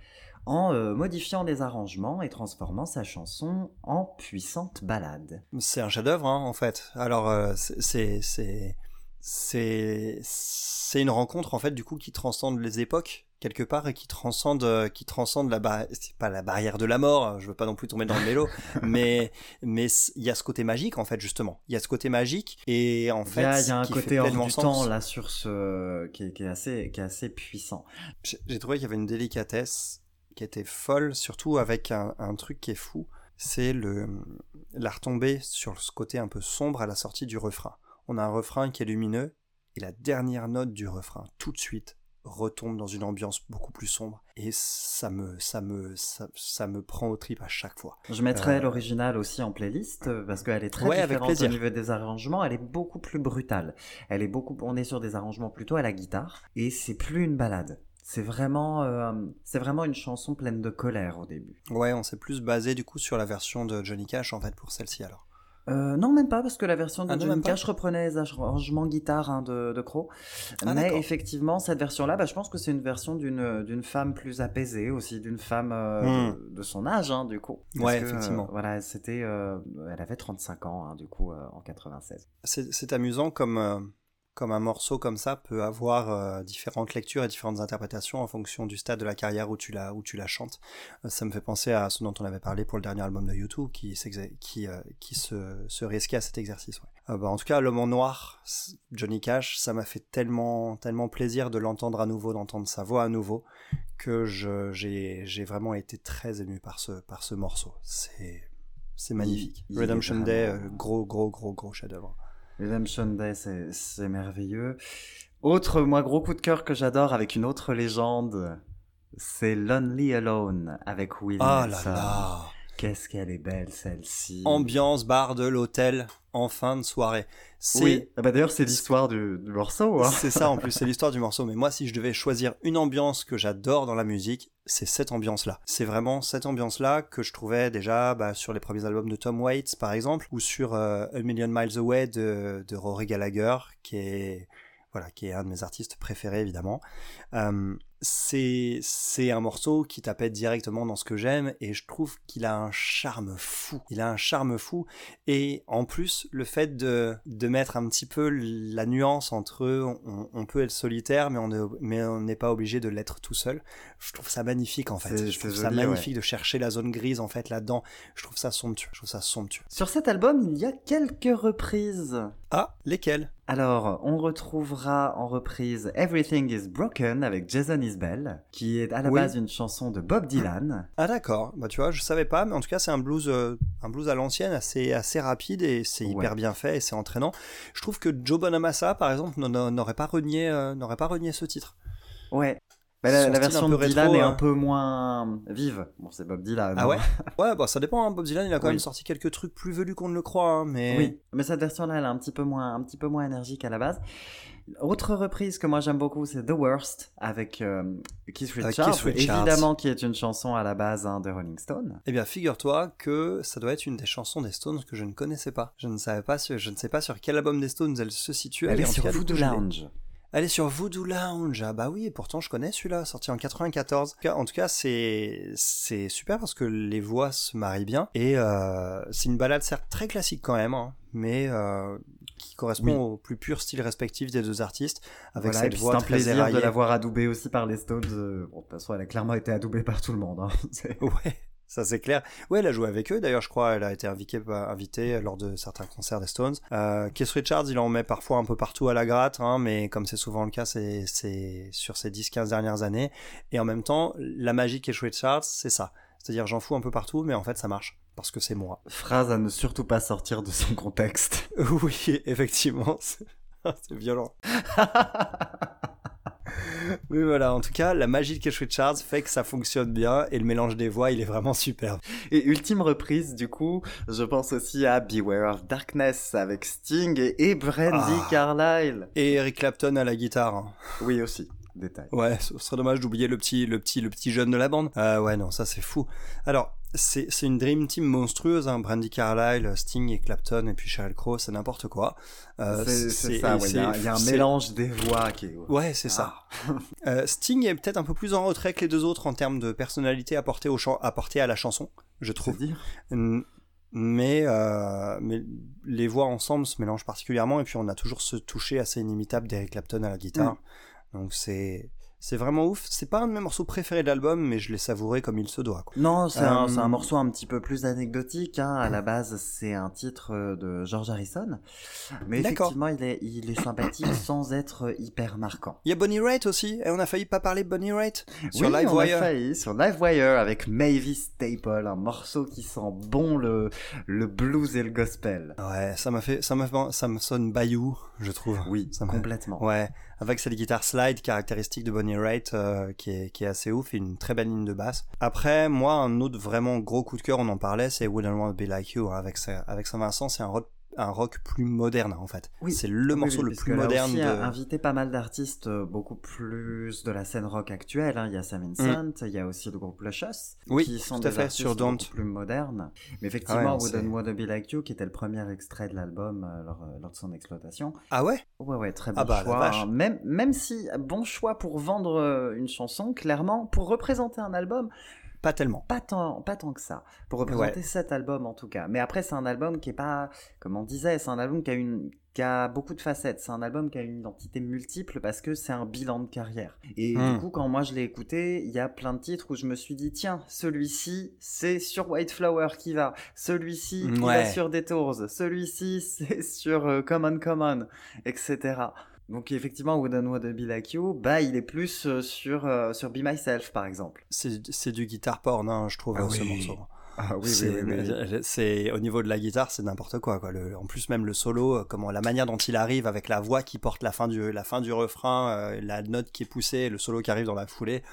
en euh, modifiant les arrangements et transformant sa chanson en puissante ballade. C'est un chef-d'œuvre, hein, en fait. Alors, euh, c'est c'est c'est une rencontre en fait du coup qui transcende les époques quelque part et qui transcende euh, qui transcende la barrière c'est pas la barrière de la mort. hein, Je veux pas non plus tomber dans le mélo, mais mais il y a ce côté magique en fait justement. Il y a ce côté magique et en y fait a, il y a un côté hors du sens. temps là sur ce qui est, qui est assez qui est assez puissant. J'ai j'ai trouvé qu'il y avait une délicatesse qui était folle, surtout avec un, un truc qui est fou, c'est le la retombée sur ce côté un peu sombre à la sortie du refrain. On a un refrain qui est lumineux et la dernière note du refrain, tout de suite, retombe dans une ambiance beaucoup plus sombre et ça me ça me ça, ça me prend au trip à chaque fois. Je mettrai Euh, l'original aussi en playlist euh, parce qu'elle est très Ouais, différente au niveau des arrangements. Elle est beaucoup plus brutale. Elle est beaucoup. On est sur des arrangements plutôt à la guitare et c'est plus une balade. C'est vraiment, euh, c'est vraiment une chanson pleine de colère au début. Ouais, on s'est plus basé du coup sur la version de Johnny Cash en fait pour celle-ci alors. Euh, non, même pas, parce que la version de Ah Johnny Cash reprenait les arrangements guitare hein, de, de Crow. Ah, Mais effectivement, cette version-là, bah, je pense que c'est une version d'une femme plus apaisée, aussi d'une femme euh, Hmm. de, de son âge, hein, du coup. Parce Ouais, que, effectivement. euh, voilà, c'était, euh, elle avait 35 ans, hein, du coup, en 96. C'est amusant comme, comme un morceau comme ça peut avoir euh, différentes lectures et différentes interprétations en fonction du stade de la carrière où tu la, où tu la chantes. Euh, ça me fait penser à ce dont on avait parlé pour le dernier album de YouTube qui, qui, euh, qui se, se risquait à cet exercice. ouais. Bah, en tout cas, L'homme en noir, Johnny Cash, ça m'a fait tellement, tellement plaisir de l'entendre à nouveau, d'entendre sa voix à nouveau, que j'ai vraiment été très ému par ce, par ce morceau. C'est magnifique. il Redemption Day, vraiment- gros, gros, gros, gros chef-d'œuvre. Redemption Day, c'est merveilleux. Autre, moi, gros coup de cœur que j'adore avec une autre légende, c'est Lonely Alone avec Will Ah là là Qu'est-ce qu'elle est belle, celle-ci. Ambiance bar de l'hôtel en fin de soirée. Oui, Ah bah d'ailleurs, c'est l'histoire du, du morceau. Hein. c'est ça en plus, c'est l'histoire du morceau. Mais moi, si je devais choisir une ambiance que j'adore dans la musique, c'est cette ambiance-là. C'est vraiment cette ambiance-là que je trouvais déjà bah, sur les premiers albums de Tom Waits, par exemple, ou sur euh, A Million Miles Away de, de Rory Gallagher, qui est voilà, qui est un de mes artistes préférés évidemment. Euh, c'est c'est un morceau qui t'appelle directement dans ce que j'aime et je trouve qu'il a un charme fou. Il a un charme fou et en plus le fait de, de mettre un petit peu la nuance entre on, on peut être solitaire mais on est, mais on n'est pas obligé de l'être tout seul. Je trouve ça magnifique en fait. C'est- Je trouve ça magnifique de chercher la zone grise en fait là-dedans. Je trouve ça somptueux. Je trouve ça somptueux. Sur cet album, il y a quelques reprises. Ah, lesquels Alors, on retrouvera en reprise Everything is Broken avec Jason Isbell, qui est à la Oui. base une chanson de Bob Dylan. Ah d'accord, bah tu vois, je savais pas, mais en tout cas c'est un blues, euh, un blues à l'ancienne, assez, assez rapide et c'est Ouais. hyper bien fait et c'est entraînant. Je trouve que Joe Bonamassa, par exemple, n'aurait pas renié, euh, n'aurait pas renié ce titre. Ouais. Bah, la, version de Dylan rétro, est un peu moins vive. Bon, c'est Bob Dylan. Ah ouais? Ouais, bah ça dépend. Hein. Bob Dylan, il a quand Oui. même sorti quelques trucs plus velus qu'on ne le croit, hein, mais Oui, mais cette version-là, elle est un petit peu moins, un petit peu moins énergique à la base. Autre reprise que moi j'aime beaucoup, c'est The Worst avec euh, Keith Avec Richards, Keith Richards. évidemment qui est une chanson à la base hein, de Rolling Stone. Eh bien, figure-toi que ça doit être une des chansons des Stones que je ne connaissais pas. Je ne savais pas, je ne sais pas sur quel album des Stones elle se situe. Elle est sur Voodoo. Lounge. Elle est sur Voodoo Lounge. Ah bah oui, et pourtant je connais celui-là, sorti en 94. En tout cas- c'est c'est super parce que les voix se marient bien et euh, c'est une balade certes très classique quand même, hein, mais euh, qui correspond Oui. au plus pur style respectif des deux artistes avec Voilà, cette voix c'est un très plaisir éraillée. de l'avoir adoubée aussi par les Stones. euh, Bon, de toute façon, elle a clairement été adoubée par tout le monde. hein. Ouais, ça c'est clair. Ouais, elle a joué avec eux. D'ailleurs, je crois, elle a été invitée, invitée lors de certains concerts des Stones. Euh, Keith Richards, il en met parfois un peu partout à la gratte, hein, mais comme c'est souvent le cas, c'est, sur ces 10-15 dernières années. Et en même temps, la magie de Keith Richards, c'est ça. C'est-à-dire, j'en fous un peu partout, mais en fait, ça marche. Parce que c'est moi. Phrase à ne surtout pas sortir de son contexte. oui, effectivement. C'est violent. Oui, voilà. En tout cas, la magie de Keith Richards fait que ça fonctionne bien et le mélange des voix, il est vraiment superbe. Et ultime reprise, du coup, je pense aussi à Beware of Darkness avec Sting et, Brandy Ah. Carlyle. Et Eric Clapton à la guitare. hein. Oui, aussi. Détail. Ouais, ce serait dommage d'oublier le petit, le petit, le petit jeune de la bande. Euh, ouais, non, ça c'est fou. Alors, c'est, une dream team monstrueuse, hein. Brandy Carlyle, Sting et Clapton et puis Sheryl Crow, c'est n'importe quoi. Euh, c'est ça, ouais, il y, a- il y a un mélange des voix qui est... Ouais, c'est ça. Euh, Sting est peut-être un peu plus en retrait que les deux autres en termes de personnalité apportée, au chant, apportée à la chanson, je trouve. Mm, Mais, euh, mais les voix ensemble se mélangent particulièrement et puis on a toujours ce toucher assez inimitable d'Eric Clapton à la guitare. Donc c'est c'est vraiment ouf. C'est pas un de mes morceaux préférés de l'album, mais je l'ai savouré comme il se doit. Quoi. Non, c'est un, Euh, un morceau un petit peu plus anecdotique. Hein. À la base, c'est un titre euh, de George Harrison. Mais effectivement, il est, il est sympathique sans être hyper marquant. Il y a Bonnie Raitt aussi, et on a failli pas parler de Bonnie Raitt sur oui, Live on a Wire. failli sur Livewire avec Mavis Staple, un morceau qui sent bon le, le blues et le gospel. Ouais, ça m'a fait, ça m'a, fait- ça me sonne Bayou, je trouve. Oui, ça complètement. Ouais, avec cette guitare slide caractéristique de Bonnie Euh, qui, est, assez ouf et une très belle ligne de basse. Après, moi, un autre vraiment gros coup de cœur, on en parlait, c'est Wouldn't Want to Be Like You hein, avec, avec Saint-Vincent, c'est un rock, un rock plus moderne en fait. Oui. C'est le Oui, morceau oui, le plus moderne aussi, de... a invité pas mal d'artistes euh, beaucoup plus de la scène rock actuelle. hein. Il y a Sam Vincent, il y a aussi le groupe Luscious, Mm. Oui, qui sont tout à des fait, artistes sur Don't. beaucoup plus modernes. Mais Ah effectivement, ouais, Wouldn't to Be Like You, qui était le premier extrait de l'album euh, lors, euh, lors de son exploitation. Ah ouais? Ouais, ouais, très bon Ah bah, la choix. hein. Même, même si, bon choix pour vendre une chanson, clairement, pour représenter un album, Pas tellement. pas tant, pas tant que ça. Pour représenter cet album, en tout cas. Mais après, c'est un album qui est pas, comme on disait, c'est un album qui a une, qui a beaucoup de facettes. C'est un album qui a une identité multiple parce que c'est un bilan de carrière. Et Hmm. du coup, quand moi je l'ai écouté, il y a plein de titres où je me suis dit, tiens, celui-ci, c'est sur White Flower qui va. Celui-ci, il va sur Detours. Celui-ci, c'est sur euh, Common Common, etc. Donc effectivement, Wouldn't Want to Be Like You, bah il est plus euh, sur, euh, sur Be Myself par exemple. C'est, c'est du guitar porn, hein, je trouve, Ah ce morceau. Ah c'est, c'est- au niveau de la guitare, c'est n'importe quoi. quoi. Le- en plus, même le solo, euh, comment la manière dont il arrive avec la voix qui porte la fin du, la fin du refrain, euh, la note qui est poussée, le solo qui arrive dans la foulée.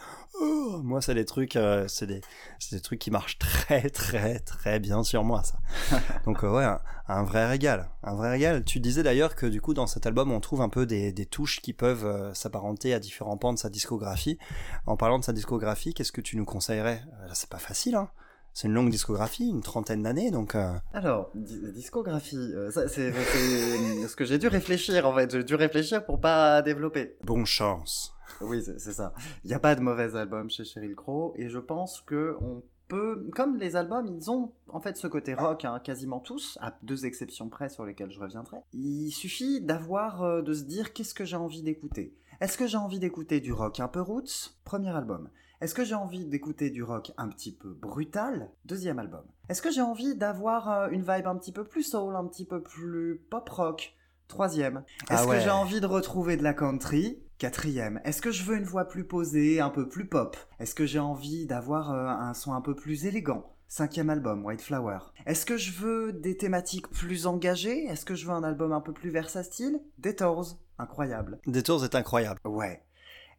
Oh, moi, c'est des trucs, euh, c'est des, c'est des trucs qui marchent très, très, très bien sur moi, ça. Donc euh, ouais, un, un vrai régal, un vrai régal. Tu disais d'ailleurs que du coup, dans cet album, on trouve un peu des, des touches qui peuvent euh, s'apparenter à différents pans de sa discographie. En parlant de sa discographie, qu'est-ce que tu nous conseillerais? Euh, Là, c'est pas facile, hein. C'est une longue discographie, une trentaine d'années, donc. euh, Alors, di- discographie, euh, c'est ce que j'ai dû réfléchir en fait. J'ai dû réfléchir pour pas développer. Bonne chance. Oui, c'est c'est ça. Il n'y a pas de mauvais album chez Sheryl Crow et je pense que on peut, comme les albums, ils ont en fait ce côté rock, hein, quasiment tous, à deux exceptions près sur lesquelles je reviendrai. Il suffit d'avoir, euh, de se dire qu'est-ce que j'ai envie d'écouter. Est-ce que j'ai envie d'écouter du rock un peu roots? Premier album. Est-ce que j'ai envie d'écouter du rock un petit peu brutal? Deuxième album. Est-ce que j'ai envie d'avoir euh, une vibe un petit peu plus soul, un petit peu plus pop rock? Troisième. Ah Est-ce ouais. que j'ai envie de retrouver de la country? Quatrième. Est-ce que je veux une voix plus posée, un peu plus pop? Est-ce que j'ai envie d'avoir euh, un son un peu plus élégant? Cinquième album, White Flower. Est-ce que je veux des thématiques plus engagées? Est-ce que je veux un album un peu plus versatile? Detours. Incroyable. Detours est incroyable. Ouais.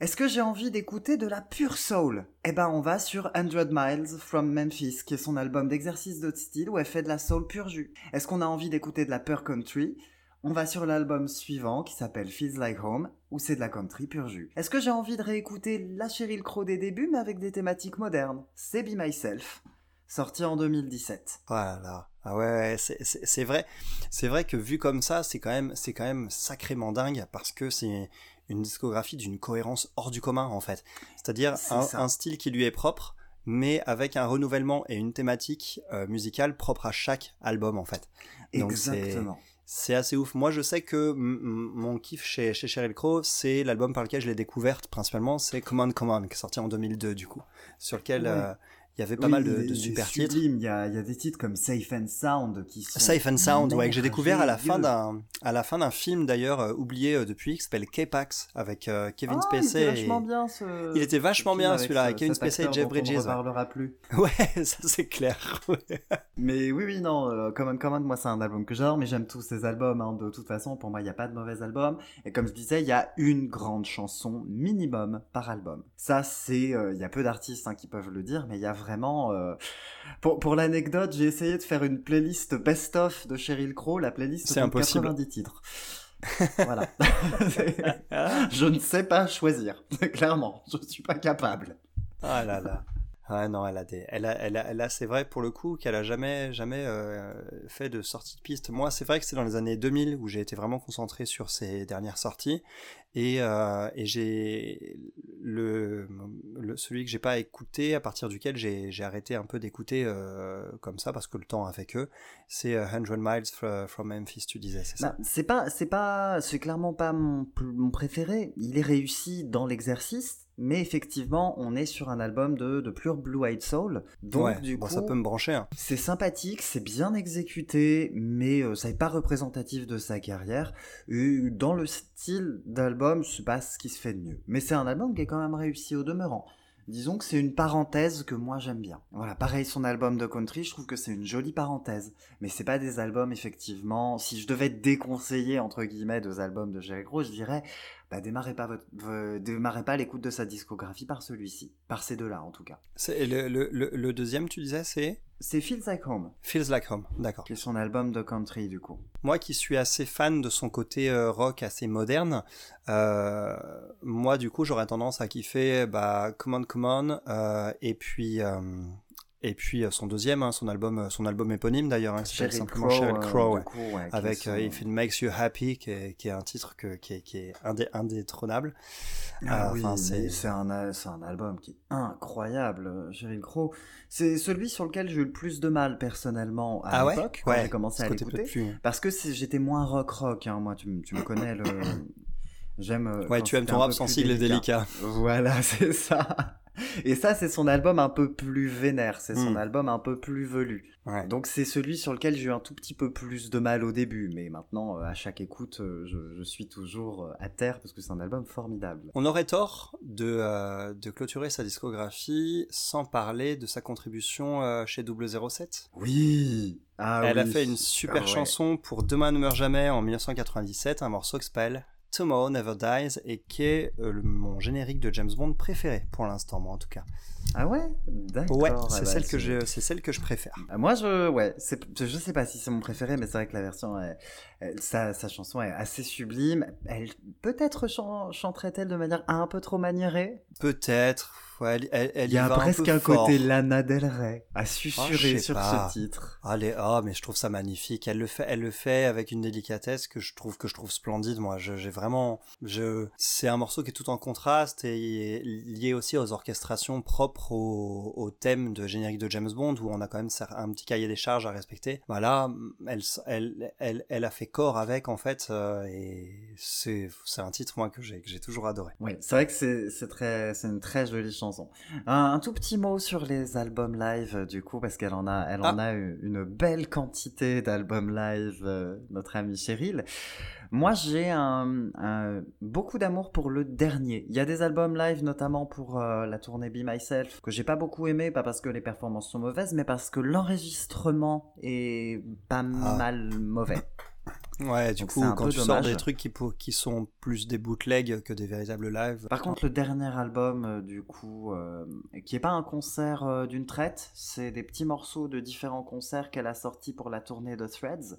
Est-ce que j'ai envie d'écouter de la pure soul? Eh ben, on va sur 100 Miles from Memphis, qui est son album d'exercice de style où elle fait de la soul pure jus. Est-ce qu'on a envie d'écouter de la pure country? On va sur l'album suivant qui s'appelle Feels Like Home, où c'est de la country pure jus. Est-ce que j'ai envie de réécouter la Cheryl Crow des débuts, mais avec des thématiques modernes? C'est Be Myself, sorti en 2017. Voilà. Ah ouais, c'est- vrai. C'est vrai que vu comme ça, c'est quand c'est quand même sacrément dingue parce que c'est une discographie d'une cohérence hors du commun en fait. C'est-à-dire C'est un, style qui lui est propre, mais avec un renouvellement et une thématique euh, musicale propre à chaque album en fait. Donc Exactement. C'est assez ouf. Moi, je sais que mon kiff chez, chez Sheryl Crow, c'est l'album par lequel je l'ai découverte principalement, c'est Command Command, qui est sorti en 2002 du coup, sur lequel euh, il y avait pas Oui, mal de, il il super titres. Il y a, il y a des titres comme Safe and Sound qui sont. Safe and Sound, ouais, que j'ai découvert à la fin d'un à la fin d'un film d'ailleurs euh, oublié euh, depuis qui s'appelle K-Pax avec euh, Kevin Ah, il Spacey. était et- vachement bien ce. Il était vachement bien, celui-là, ce- avec Kevin Spacey et Jeff Bridges, On ne ouais. reparlera plus. Ouais, ça c'est clair. ouais. Mais oui, oui, non, Common Common, moi c'est un album que j'adore, mais j'aime tous ces albums. hein. De toute façon, pour moi, il n'y a pas de mauvais album. Et comme je disais, il y a une grande chanson minimum par album. Ça, c'est, il y a peu d'artistes hein, qui peuvent le dire, mais il y a vraiment. euh, Pour, pour l'anecdote, j'ai essayé de faire une playlist best-of de Sheryl Crow. La playlist C'est compte impossible. 90 titres. voilà. je ne sais pas choisir. Clairement, je ne suis pas capable. Ah là là. Ah non, elle a des, elle a, elle a, elle a- c'est vrai pour le coup qu'elle a jamais, jamais euh, fait de sortie de piste. Moi, c'est vrai que c'est dans les années 2000 où j'ai été vraiment concentré sur ses dernières sorties et, euh, et j'ai le, le, celui que j'ai pas écouté à partir duquel j'ai, arrêté un peu d'écouter euh, comme ça parce que le temps a fait que c'est euh, 100 Miles fr- from Memphis, tu disais, c'est ça? Bah, c'est pas, c'est pas, c'est clairement pas mon, mon préféré. Il est réussi dans l'exercice, mais effectivement, on est sur un album de, de pure Blue Eyed Soul. Donc, ouais, du bon, coup, ça peut me brancher. hein. c'est sympathique, c'est bien exécuté, mais euh, ça n'est pas représentatif de sa carrière. Et dans le style d'album, c'est pas ce qui se fait de mieux. Mais c'est un album qui est quand même réussi au demeurant. Disons que c'est une parenthèse que moi j'aime bien. Voilà, pareil son album de country, je trouve que c'est une jolie parenthèse. Mais c'est pas des albums effectivement. Si je devais déconseiller entre guillemets deux albums de Jerry Crow, je dirais, bah démarrez pas votre, vo- démarrez pas l'écoute de sa discographie par celui-ci, par ces deux-là en tout cas. C'est, le, le, le, le deuxième, tu disais, c'est? C'est Feels Like Home, Feels Like Home. D'accord. qui est son album de country du coup. Moi qui suis assez fan de son côté euh, rock assez moderne, euh, moi du coup j'aurais tendance à kiffer bah, Come On Come On euh, et puis et puis euh, son deuxième, hein, son album son album éponyme d'ailleurs, hein, qui s'appelle simplement Crow, Sheryl euh, Crow, du ouais. coup, ouais, qui est avec euh, If It Makes You Happy qui est, qui est un titre que, qui est, qui est indé- indétrônable. Ah Euh, oui, c'est- un, album qui est incroyable, euh, Sheryl Crow. C'est celui sur lequel j'ai eu le plus de mal personnellement à ah ouais, l'époque, quand ouais. j'ai commencé à l'écouter. Parce que c'est- j'étais moins rock-rock, hein. moi tu, me connais, le... j'aime... euh, Ouais, quand tu aimes ton rap sensible et délicat. Voilà, c'est ça. Et ça, c'est son album un peu plus vénère, c'est son Hmm. album un peu plus velu. Ouais. Donc c'est celui sur lequel j'ai eu un tout petit peu plus de mal au début, mais maintenant, euh, à chaque écoute, euh, je, je suis toujours euh, à terre parce que c'est un album formidable. On aurait tort de, euh, de clôturer sa discographie sans parler de sa contribution euh, chez 007. Oui. Ah Elle a fait une super Ah ouais. chanson pour Demain ne meurt jamais en 1997, un morceau qui s'appelle Tomorrow Never Dies et qui est euh, le- mon générique de James Bond préféré pour l'instant, moi en tout cas. Ah ouais? D'accord. Ouais, ah c'est bah, celle que c'est- je, c'est celle que je préfère. Ah, Moi, je, ouais, c'est, je sais pas si c'est mon préféré, mais c'est vrai que la version, est- elle- sa, sa chanson est assez sublime. Elle, peut-être chan- chanterait-elle de manière un peu trop maniérée? Peut-être. Ouais, elle, elle, elle Il y a presque un, côté. Lana Del Rey à Ah, susurrer sur pas. ce titre. Allez, ah, mais je trouve ça magnifique. Elle le fait, elle le fait avec une délicatesse que je trouve que je trouve splendide. Moi, j'ai vraiment, je, c'est un morceau qui est tout en contraste et lié aussi aux orchestrations propres au, au thème de générique de James Bond où on a quand même un petit cahier des charges à respecter. Voilà, elle, elle, elle, elle a fait corps avec en fait euh, et c'est, c'est un titre moi que j'ai, que j'ai toujours adoré. Oui, c'est vrai que c'est c'est très, c'est une très jolie chanson. Un, un tout petit mot sur les albums live, euh, du coup, parce qu'elle en a, elle en Ah. a une belle quantité d'albums live, euh, notre amie Cheryl. Moi, j'ai un, un- beaucoup d'amour pour le dernier. Il y a des albums live, notamment pour euh, la tournée Be Myself, que j'ai pas beaucoup aimé, pas parce que les performances sont mauvaises, mais parce que l'enregistrement est pas mal mauvais. Ouais, du Donc coup, quand tu sors dommage. des trucs qui, qui sont plus des bootlegs que des véritables lives. Par contre, le dernier album, euh, du coup, euh, qui est pas un concert euh, d'une traite, c'est des petits morceaux de différents concerts qu'elle a sortis pour la tournée de Threads.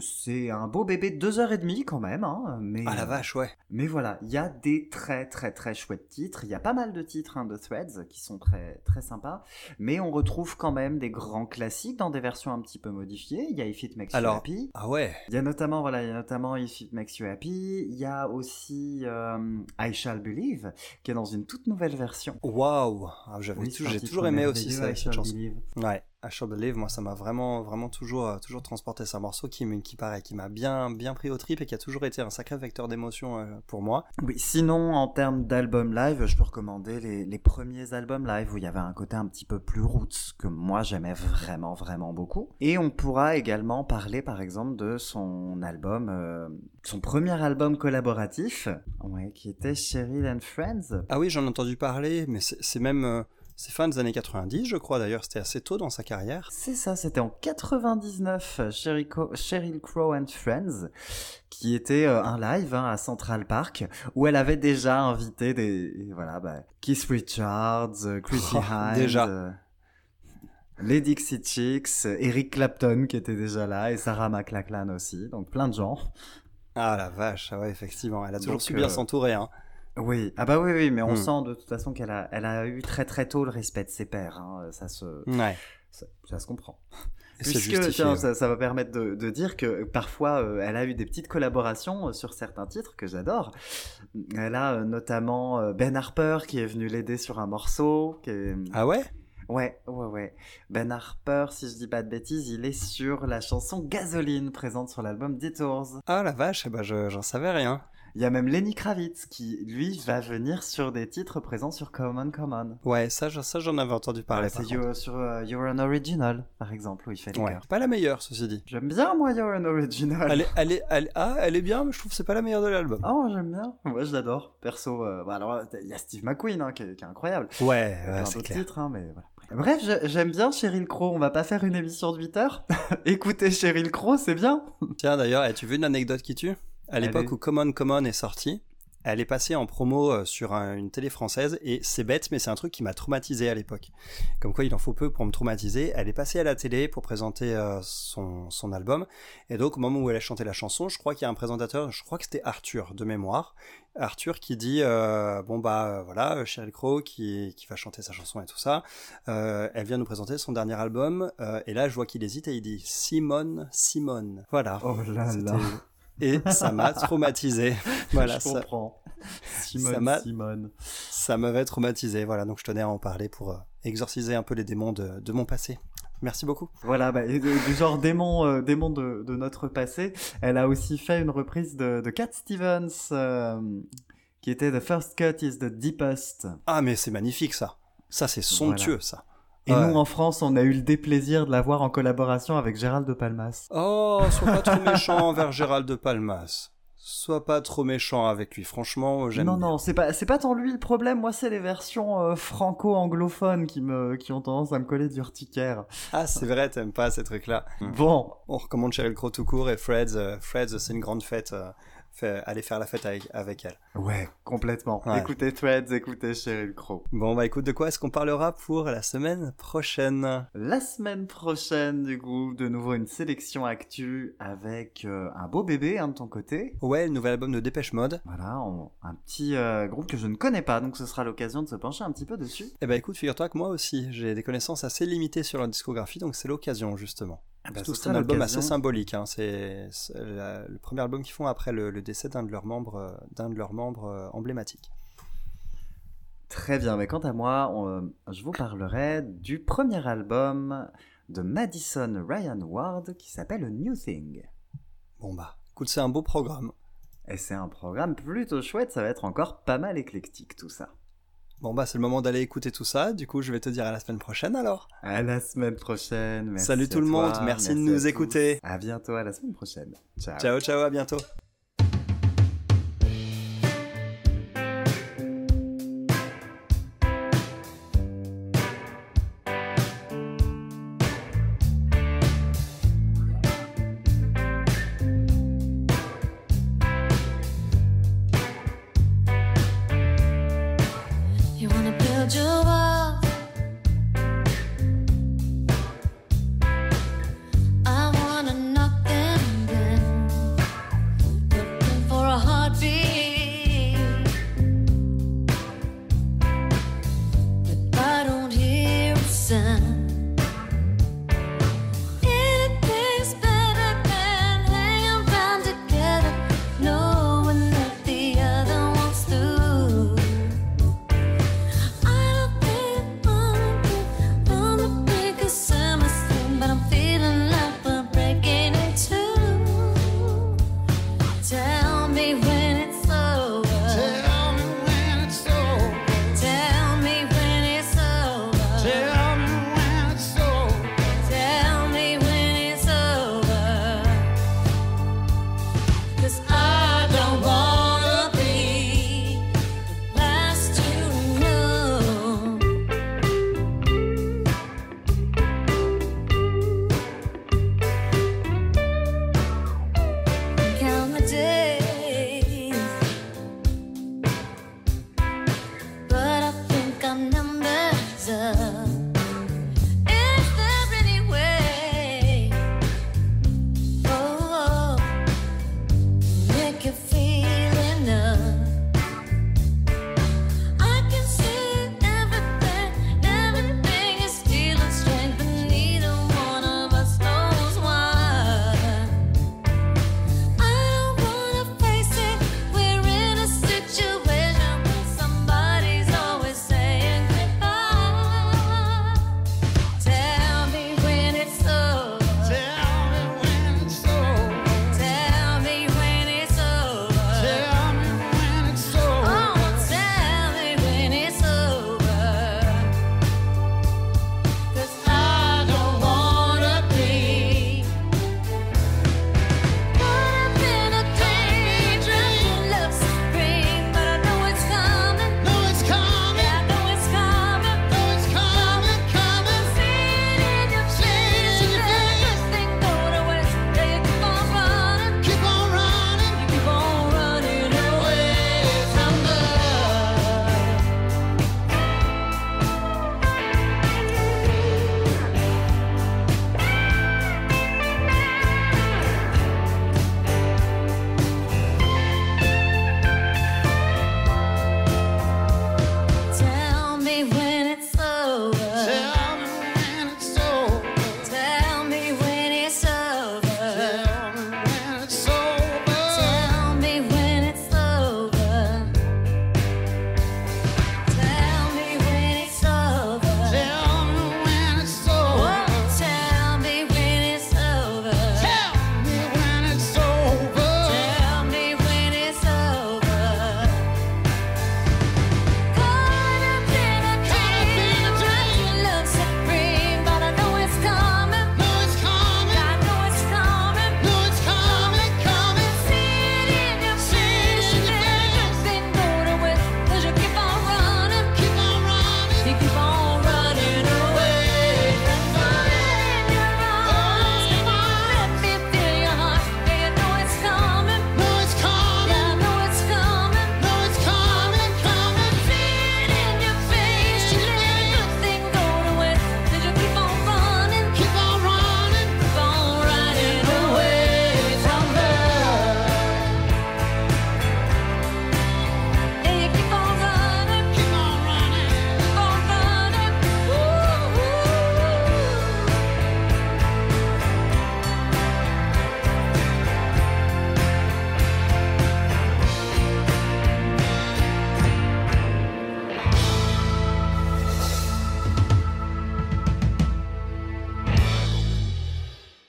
C'est un beau bébé de deux heures et demie quand même, hein, mais, Ah la vache, ouais. mais voilà, il y a des très très très chouettes titres. Il y a pas mal de titres hein, de Threads qui sont très très sympas, mais on retrouve quand même des grands classiques dans des versions un petit peu modifiées. Il y a If It Makes You Alors, Happy. Ah ouais. Il y a notamment, voilà, il y a notamment If It Makes You Happy. Il y a aussi euh, I Shall Believe, qui est dans une toute nouvelle version. Waouh. Ah, Oui, c'est un j'ai toujours aimé aussi ça, I Shall. Believe. Ouais. I Shall Believe, moi, ça m'a vraiment, vraiment toujours, euh, toujours transporté. C'est un morceau qui, qui paraît, qui m'a bien, bien pris au trip et qui a toujours été un sacré vecteur d'émotion euh, pour moi. Oui, sinon, en termes d'albums live, je peux recommander les, les premiers albums live où il y avait un côté un petit peu plus roots que moi j'aimais vraiment, vraiment beaucoup. Et on pourra également parler, par exemple, de son album, euh, son premier album collaboratif, ouais, qui était Cheryl and Friends. Ah oui, j'en ai entendu parler, mais c'est c'est même, euh, c'est fin des années 90, je crois d'ailleurs. C'était assez tôt dans sa carrière. C'est ça, c'était en 99, Sheryl, Sheryl Crow and Friends, qui était euh, un live hein, à Central Park, où elle avait déjà invité des, voilà, bah, Keith Richards, euh, Chrissy Oh, Hynde, déjà. euh, les Dixie Chicks, euh, Eric Clapton qui était déjà là, et Sarah McLachlan aussi, donc plein de gens. Ah la vache, ah ouais, effectivement. Elle a toujours Donc, su bien euh, s'entourer. Hein. Oui, ah bah oui, oui, mais on Hmm. sent de toute façon qu'elle a, elle a eu très très tôt le respect de ses pairs, hein, ça se, Ouais. ça, ça se comprend. Puisque, tiens, ça, ça va permettre de, de dire que parfois euh, elle a eu des petites collaborations euh, sur certains titres que j'adore. Elle a euh, notamment euh, Ben Harper qui est venu l'aider sur un morceau. Qui est... Ah ouais? Ouais, ouais, ouais. Ben Harper, si je dis pas de bêtises, il est sur la chanson Gasoline présente sur l'album Detours. Ah la vache, eh ben, je- j'en savais rien. Il y a même Lenny Kravitz qui, lui, va venir sur des titres présents sur Common Common. Ouais, ça, je- ça j'en avais entendu parler. c'est par sur euh, You're an Original, par exemple, où il fait les. Ouais. Pas la meilleure, ceci dit. J'aime bien, moi, You're an Original. Elle est, elle est, elle- ah, elle est bien, mais je trouve que c'est pas la meilleure de l'album. Oh, j'aime bien. Moi, je l'adore. Perso, euh, bah, alors, il y a Steve McQueen, hein, qui, est, qui est incroyable. Ouais, ouais, c'est clair. titres, hein, mais voilà. Bref, j'aime bien Cheryl Crow. On va pas faire une émission de 8 heures. Écoutez Cheryl Crow, c'est bien. Tiens, d'ailleurs, as-tu vu une anecdote qui tue? À l'époque où Common Common est sorti, elle est passée en promo euh, sur un- une télé française et c'est bête, mais c'est un truc qui m'a traumatisé à l'époque. Comme quoi, il en faut peu pour me traumatiser. Elle est passée à la télé pour présenter euh, son, son album. Et donc, au moment où elle a chanté la chanson, je crois qu'il y a un présentateur, je crois que c'était Arthur de mémoire. Arthur qui dit euh, bon bah euh, voilà Sheryl Crow qui, qui va chanter sa chanson et tout ça Euh, elle vient nous présenter son dernier album et là je vois qu'il hésite et il dit Simone Simone voilà Oh là là. Et ça m'a traumatisé. Voilà, je ça, comprends. Simone, ça m'avait traumatisé. Voilà, donc je tenais à en parler pour euh, exorciser un peu les démons de, de mon passé. Merci beaucoup. Voilà, bah, du genre démon, euh, démon de, de notre passé. Elle a aussi fait une reprise de, de Cat Stevens, euh, qui était The First Cut is the Deepest. Ah, mais c'est magnifique ça. Ça, c'est somptueux ça. Et Ouais. nous, en France, on a eu le déplaisir de la voir en collaboration avec Gérald de Palmas. Oh, sois pas trop méchant envers Gérald de Palmas. Sois pas trop méchant avec lui. Franchement, j'aime. Non, bien. non, c'est pas, c'est pas tant lui le problème. Moi, c'est les versions euh, franco-anglophones qui me, qui ont tendance à me coller d'urticaire. Ah, c'est vrai, t'aimes pas ces trucs-là. Bon, On recommande Sheryl Crow tout court et Fred's. euh, Fred's, c'est une grande fête. euh, fait, aller faire la fête avec, avec elle. Ouais, complètement. Ouais. Écoutez Threads, écoutez Cheryl Crow. Bon, bah écoute, de quoi est-ce qu'on parlera pour la semaine prochaine? La semaine prochaine, du coup, de nouveau une sélection actu avec euh, un beau bébé hein, de ton côté. Ouais, le nouvel album de Dépêche Mode. Voilà, on- un petit euh, groupe que je ne connais pas, donc ce sera l'occasion de se pencher un petit peu dessus. Eh ben écoute, figure-toi que moi aussi, j'ai des connaissances assez limitées sur leur discographie, donc c'est l'occasion justement. Ah bah, c'est un album assez symbolique. Hein. C'est le premier album qu'ils font après le, le décès d'un de leurs membres, euh, d'un de leurs membres euh, emblématiques. Très bien, mais quant à moi, on- je vous parlerai du premier album de Madison Ryan Ward qui s'appelle New Thing. Bon bah, écoute, c'est un beau programme. Et c'est un programme plutôt chouette, ça va être encore pas mal éclectique tout ça. Bon bah, c'est le moment d'aller écouter tout ça. Du coup, je vais te dire à la semaine prochaine alors. À la semaine prochaine. merci Salut à tout le toi, monde, merci de nous écouter. À bientôt, à la semaine prochaine. Ciao. Ciao, ciao, à bientôt.